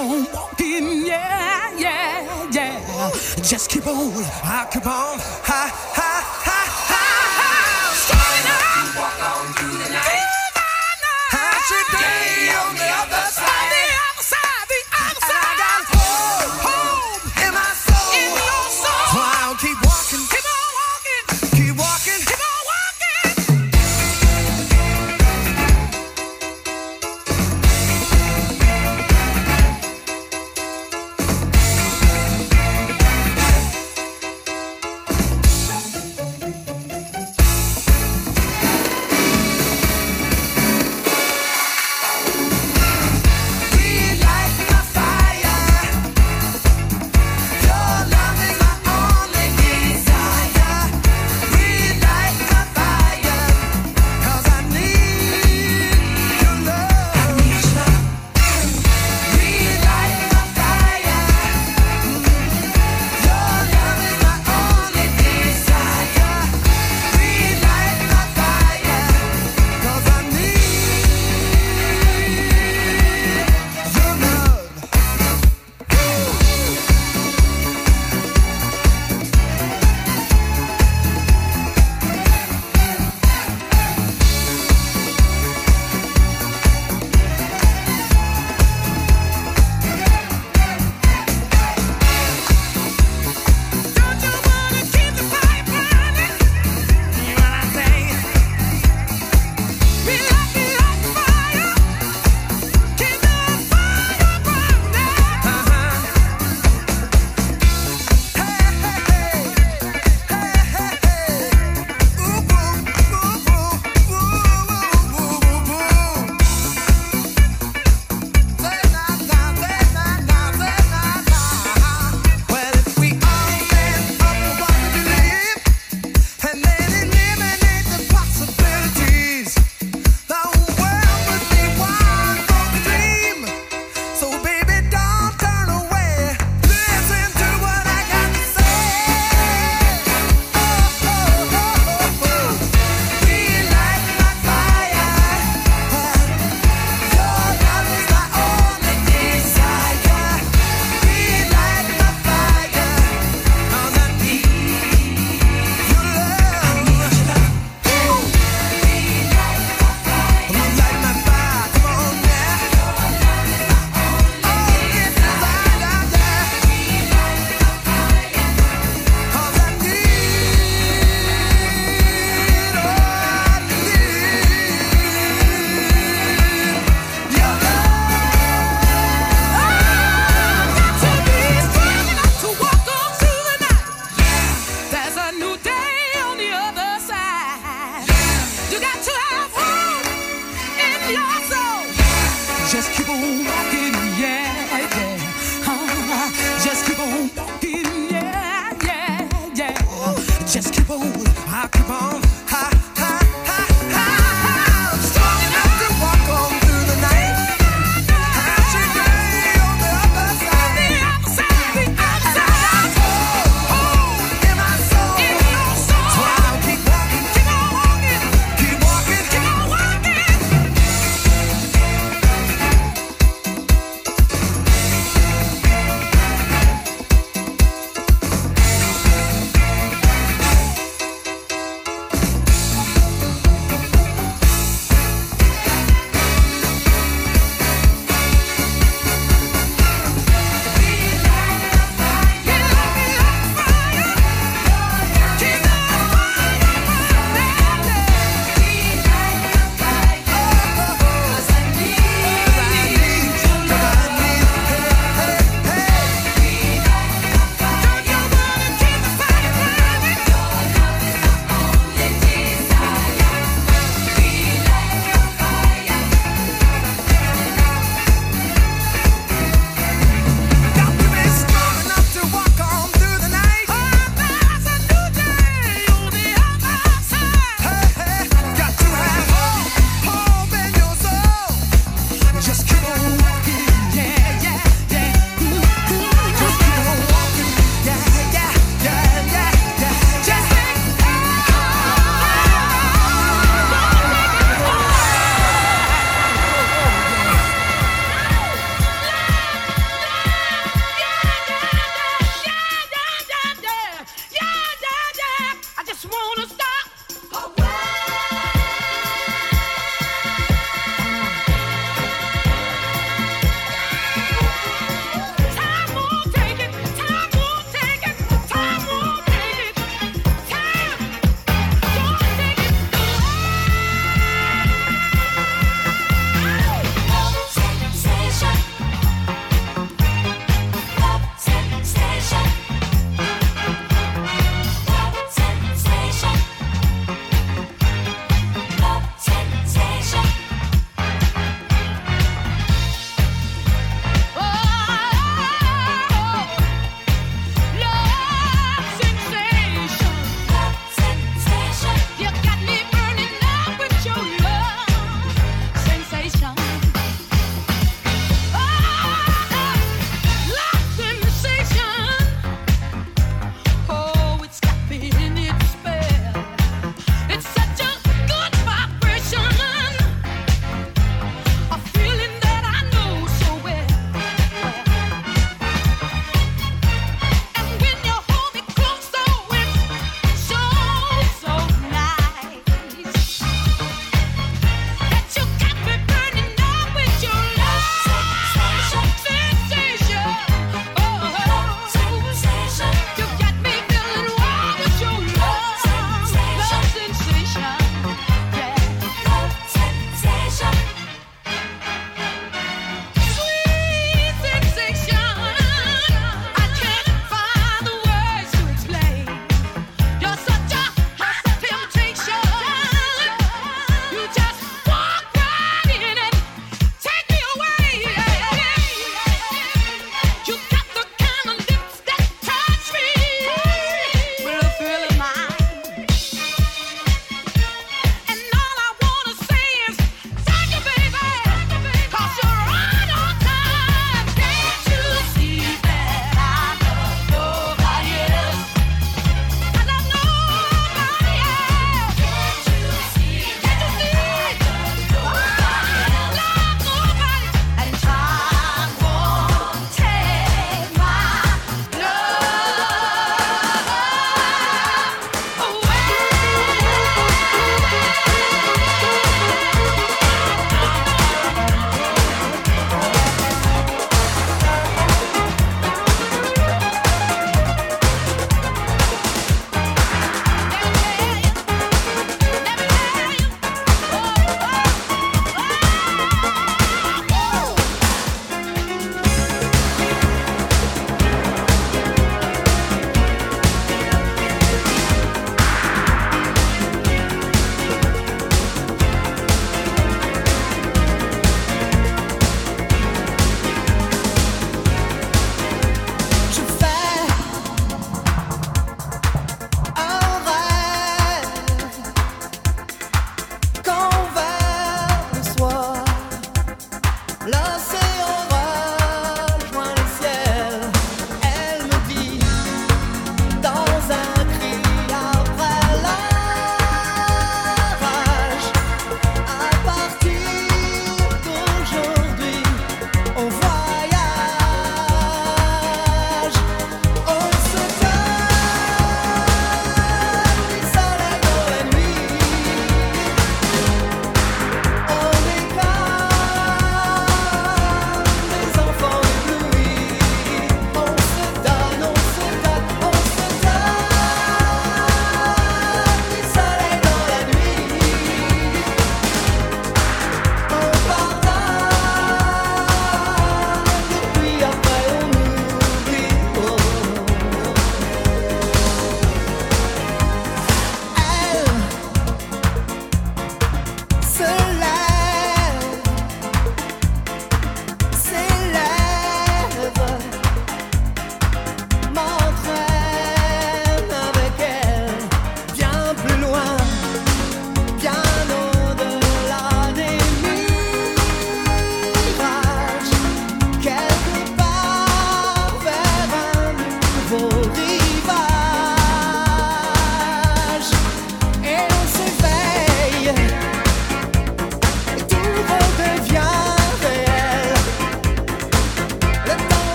on walking, yeah, yeah, yeah. Just keep on, I keep on, I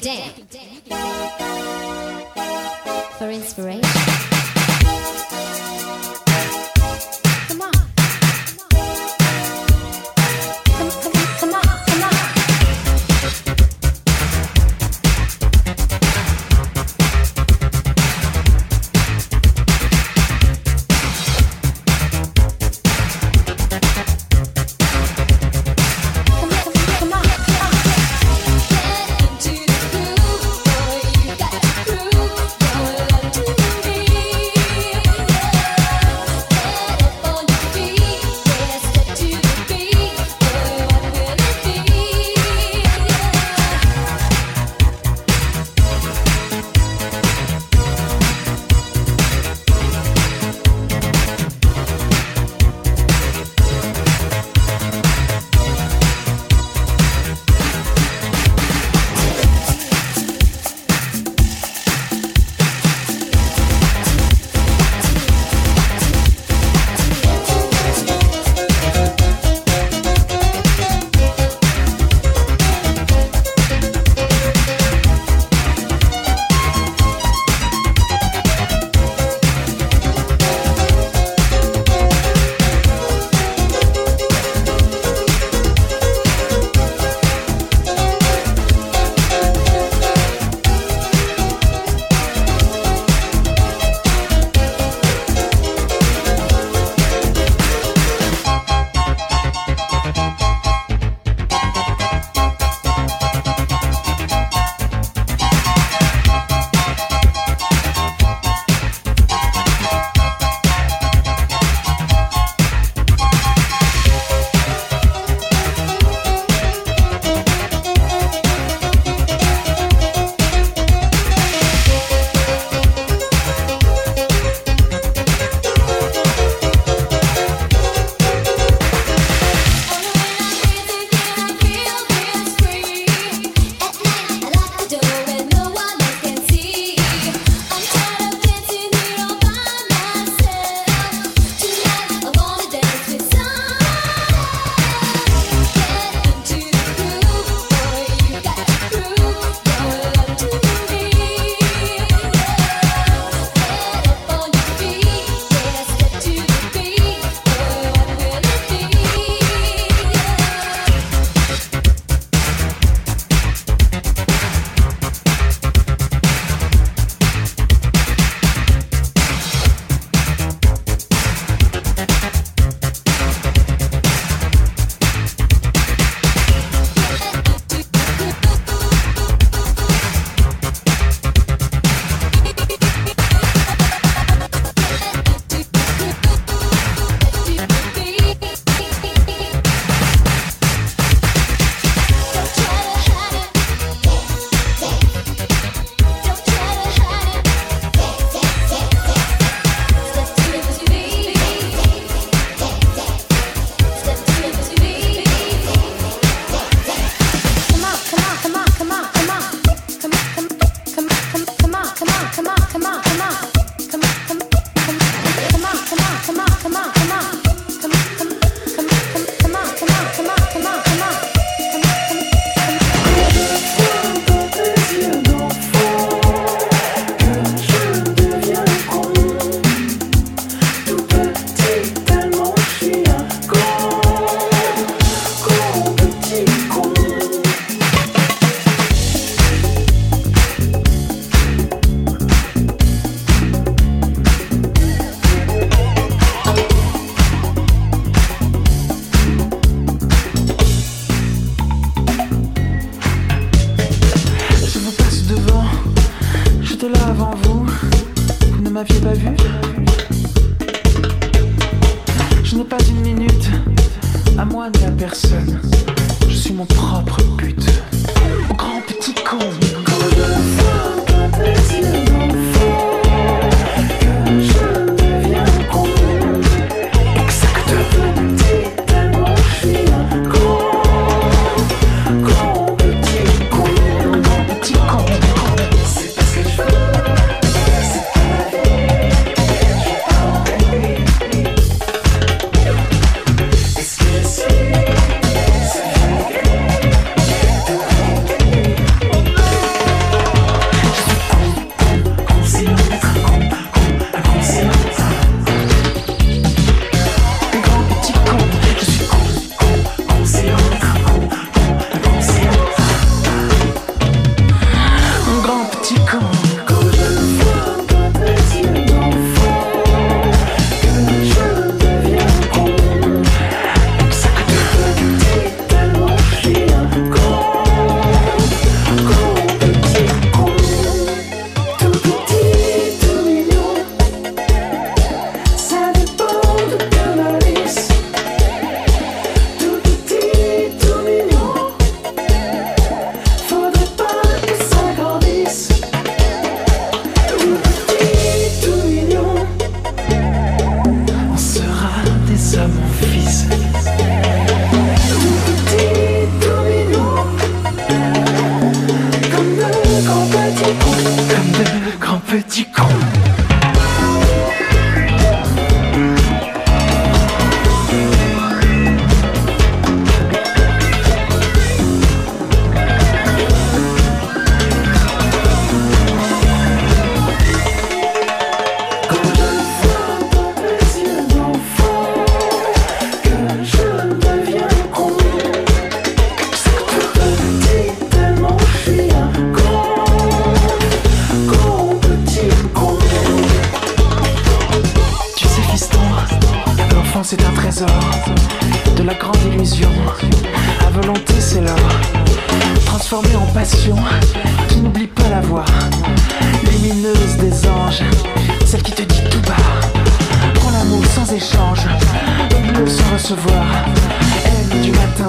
Day.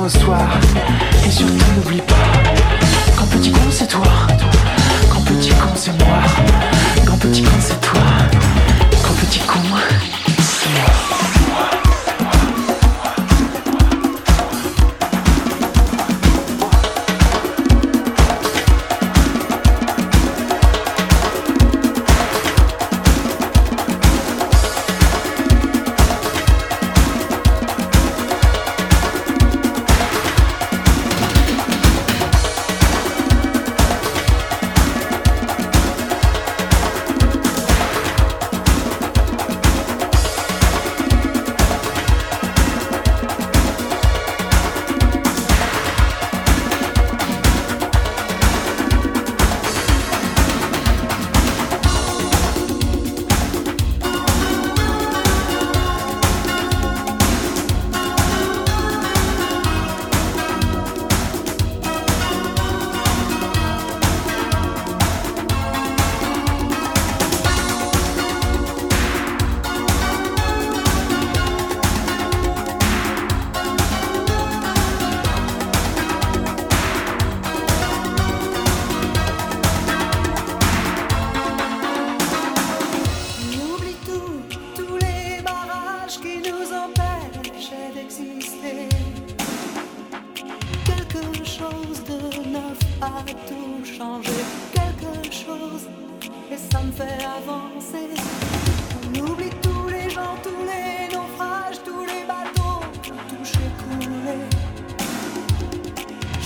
Et surtout n'oublie pas, quand petit con c'est toi, quand petit con c'est moi.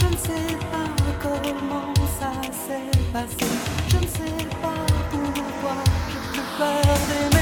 Je ne sais pas comment ça s'est passé. Je ne sais pas pourquoi je te perdais.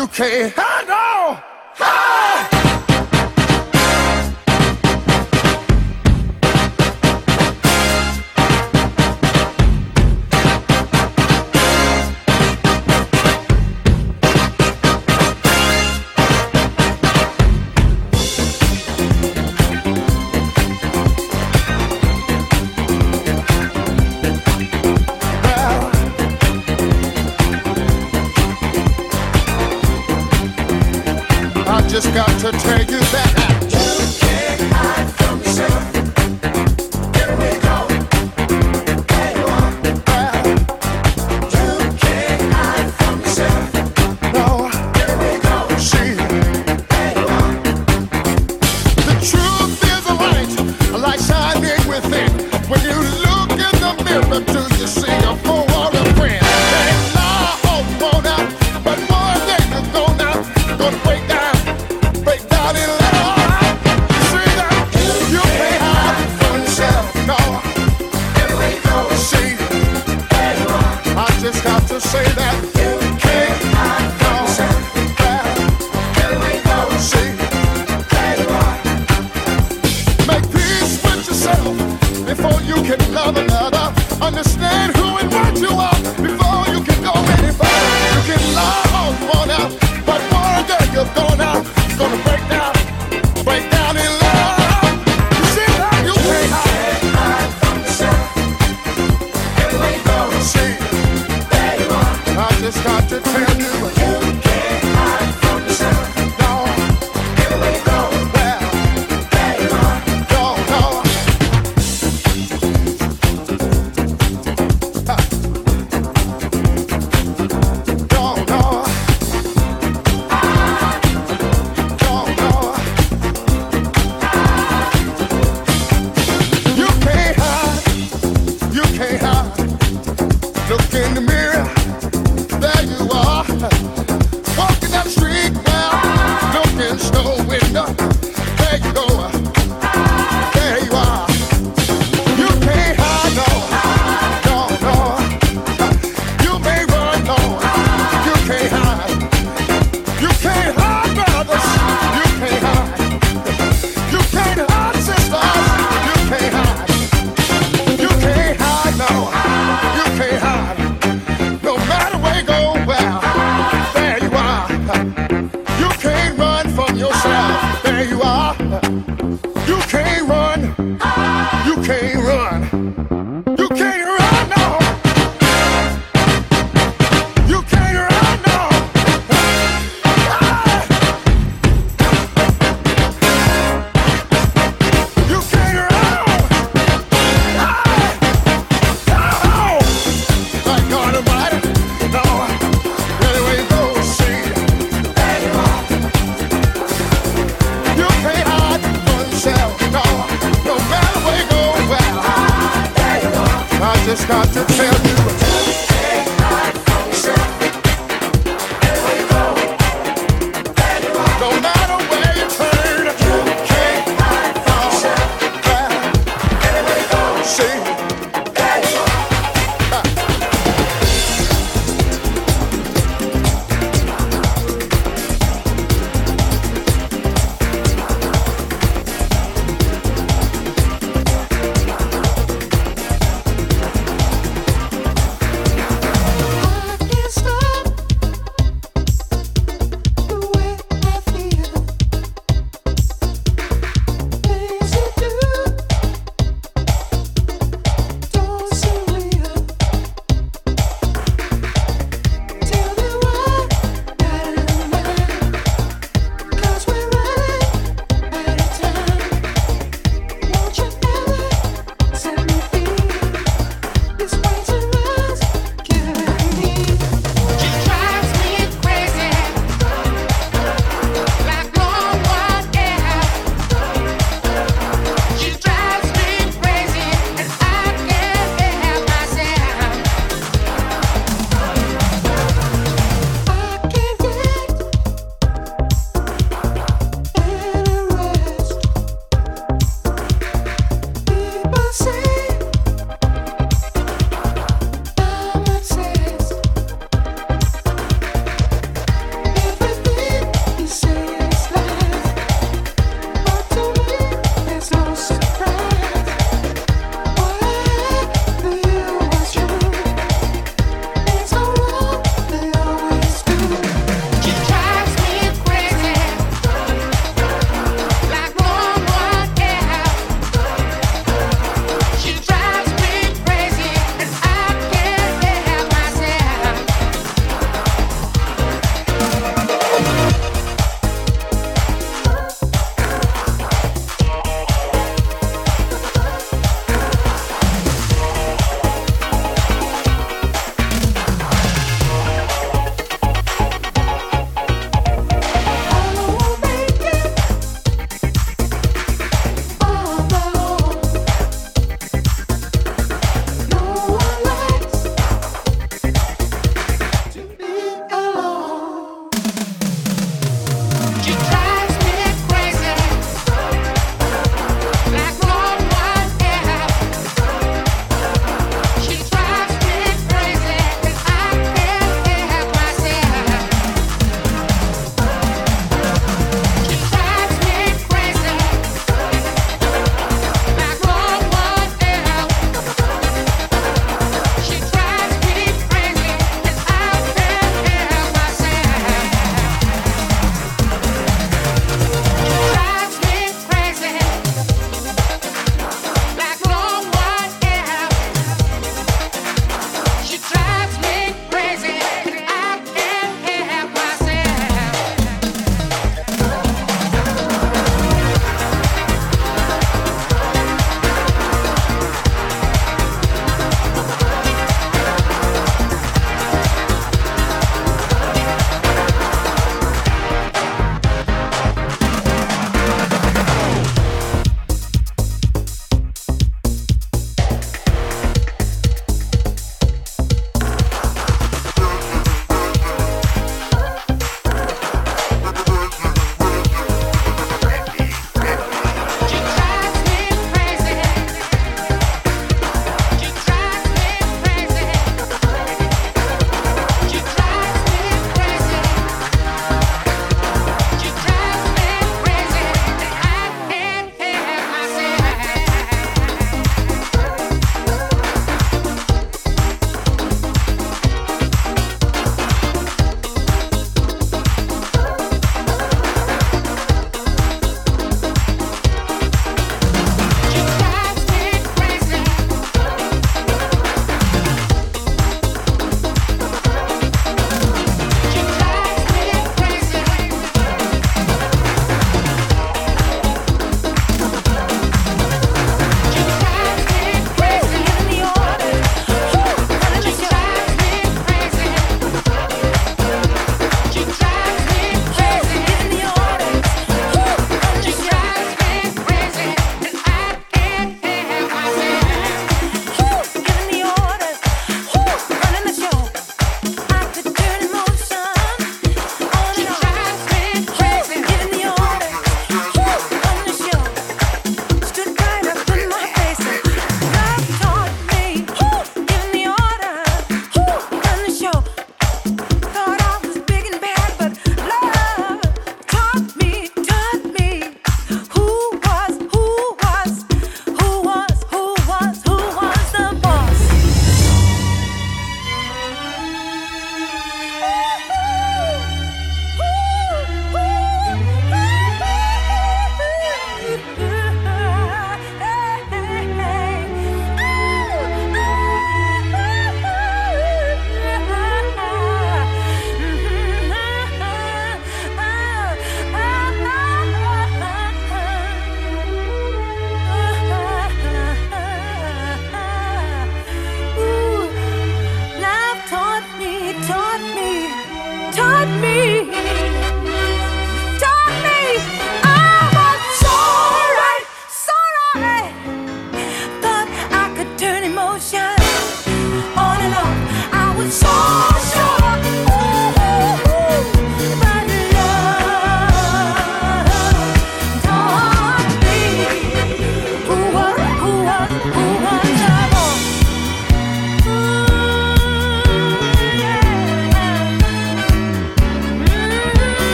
You can't hide. you got to feel